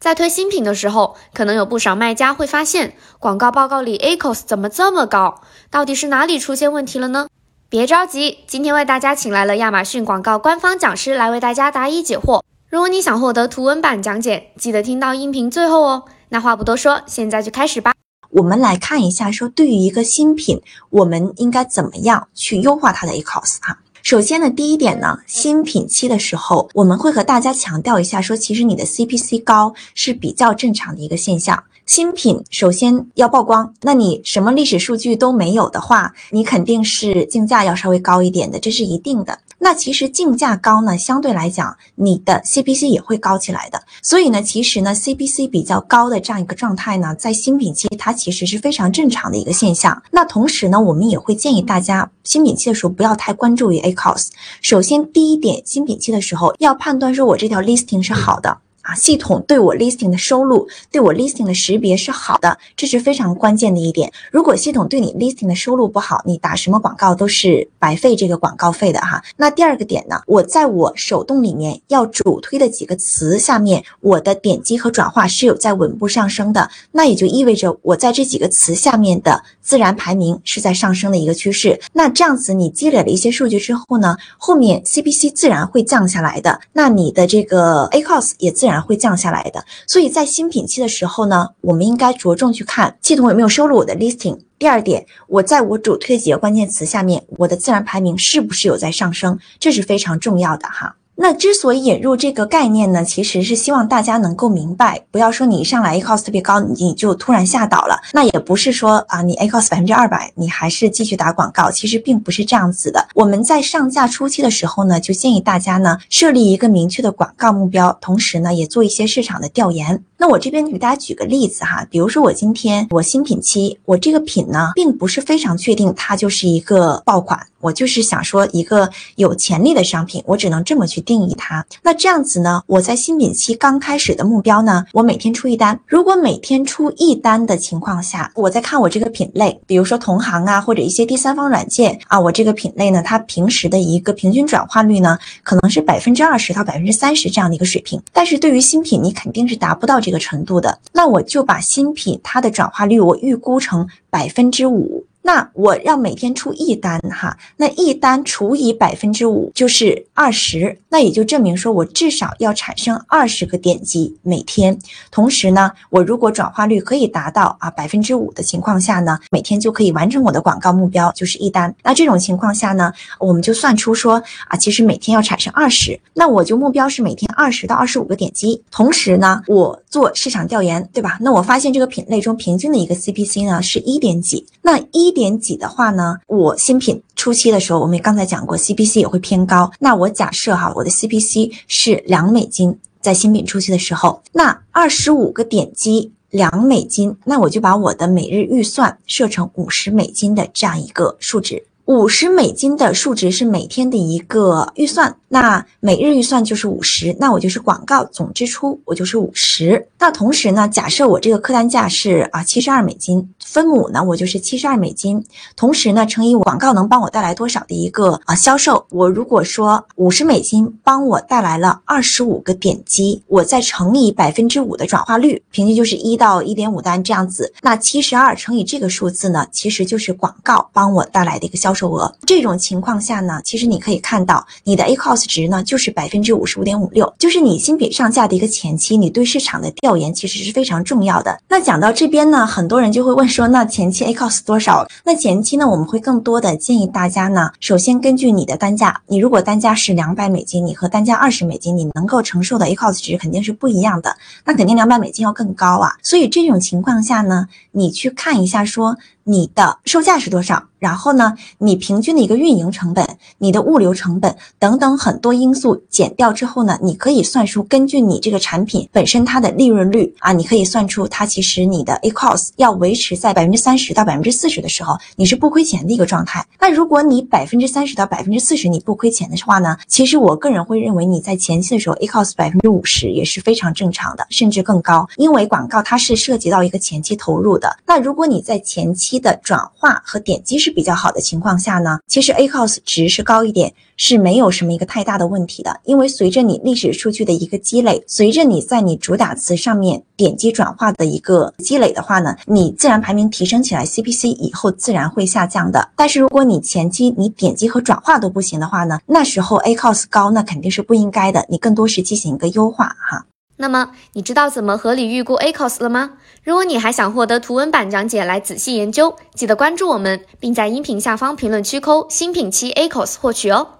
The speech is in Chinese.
在推新品的时候，可能有不少卖家会发现广告报告里 ACOS 怎么这么高？到底是哪里出现问题了呢？别着急，今天为大家请来了亚马逊广告官方讲师来为大家答疑解惑。如果你想获得图文版讲解，记得听到音频最后哦。那话不多说，现在就开始吧。我们来看一下，说对于一个新品，我们应该怎么样去优化它的 ACOS 哈？首先呢，第一点呢，新品期的时候，我们会和大家强调一下，说其实你的 CPC 高是比较正常的一个现象。新品首先要曝光，那你什么历史数据都没有的话，你肯定是竞价要稍微高一点的，这是一定的。那其实竞价高呢，相对来讲，你的 CPC 也会高起来的。所以呢，其实呢，CPC 比较高的这样一个状态呢，在新品期它其实是非常正常的一个现象。那同时呢，我们也会建议大家新品期的时候不要太关注于 ACOS。首先第一点，新品期的时候要判断说我这条 listing 是好的。啊，系统对我 listing 的收录，对我 listing 的识别是好的，这是非常关键的一点。如果系统对你 listing 的收录不好，你打什么广告都是白费这个广告费的哈。那第二个点呢，我在我手动里面要主推的几个词下面，我的点击和转化是有在稳步上升的，那也就意味着我在这几个词下面的自然排名是在上升的一个趋势。那这样子你积累了一些数据之后呢，后面 CPC 自然会降下来的，那你的这个 ACOS 也自然。会降下来的，所以在新品期的时候呢，我们应该着重去看系统有没有收录我的 listing。第二点，我在我主推几个关键词下面，我的自然排名是不是有在上升，这是非常重要的哈。那之所以引入这个概念呢，其实是希望大家能够明白，不要说你一上来 ACOS 特别高，你就突然吓倒了。那也不是说啊，你 ACOS 百分之二百，你还是继续打广告，其实并不是这样子的。我们在上架初期的时候呢，就建议大家呢设立一个明确的广告目标，同时呢也做一些市场的调研。那我这边给大家举个例子哈，比如说我今天我新品期，我这个品呢并不是非常确定它就是一个爆款。我就是想说一个有潜力的商品，我只能这么去定义它。那这样子呢？我在新品期刚开始的目标呢，我每天出一单。如果每天出一单的情况下，我在看我这个品类，比如说同行啊，或者一些第三方软件啊，我这个品类呢，它平时的一个平均转化率呢，可能是百分之二十到百分之三十这样的一个水平。但是对于新品，你肯定是达不到这个程度的。那我就把新品它的转化率我预估成百分之五。那我要每天出一单哈，那一单除以百分之五就是二十，那也就证明说我至少要产生二十个点击每天。同时呢，我如果转化率可以达到啊百分之五的情况下呢，每天就可以完成我的广告目标，就是一单。那这种情况下呢，我们就算出说啊，其实每天要产生二十，那我就目标是每天二十到二十五个点击。同时呢，我做市场调研，对吧？那我发现这个品类中平均的一个 CPC 呢是一点几，那一。点几的话呢，我新品初期的时候，我们刚才讲过，CPC 也会偏高。那我假设哈，我的 CPC 是两美金，在新品初期的时候，那二十五个点击两美金，那我就把我的每日预算设成五十美金的这样一个数值。五十美金的数值是每天的一个预算，那每日预算就是五十，那我就是广告总支出，我就是五十。那同时呢，假设我这个客单价是啊七十二美金，分母呢我就是七十二美金，同时呢乘以广告能帮我带来多少的一个啊销售，我如果说五十美金帮我带来了二十五个点击，我再乘以百分之五的转化率，平均就是一到一点五单这样子，那七十二乘以这个数字呢，其实就是广告帮我带来的一个销售。额这种情况下呢，其实你可以看到你的 A c o s 值呢就是百分之五十五点五六，就是你新品上架的一个前期，你对市场的调研其实是非常重要的。那讲到这边呢，很多人就会问说，那前期 A cost 多少？那前期呢，我们会更多的建议大家呢，首先根据你的单价，你如果单价是两百美金，你和单价二十美金，你能够承受的 A cost 值肯定是不一样的，那肯定两百美金要更高啊。所以这种情况下呢，你去看一下说。你的售价是多少？然后呢，你平均的一个运营成本、你的物流成本等等很多因素减掉之后呢，你可以算出根据你这个产品本身它的利润率啊，你可以算出它其实你的 ACOS 要维持在百分之三十到百分之四十的时候，你是不亏钱的一个状态。那如果你百分之三十到百分之四十你不亏钱的话呢，其实我个人会认为你在前期的时候 ACOS 百分之五十也是非常正常的，甚至更高，因为广告它是涉及到一个前期投入的。那如果你在前期的转化和点击是比较好的情况下呢，其实 ACOS 值是高一点是没有什么一个太大的问题的，因为随着你历史数据的一个积累，随着你在你主打词上面点击转化的一个积累的话呢，你自然排名提升起来，CPC 以后自然会下降的。但是如果你前期你点击和转化都不行的话呢，那时候 ACOS 高那肯定是不应该的，你更多是进行一个优化哈。那么你知道怎么合理预估 ACOS 了吗？如果你还想获得图文版讲解来仔细研究，记得关注我们，并在音频下方评论区扣新品期 ACOS 获取哦。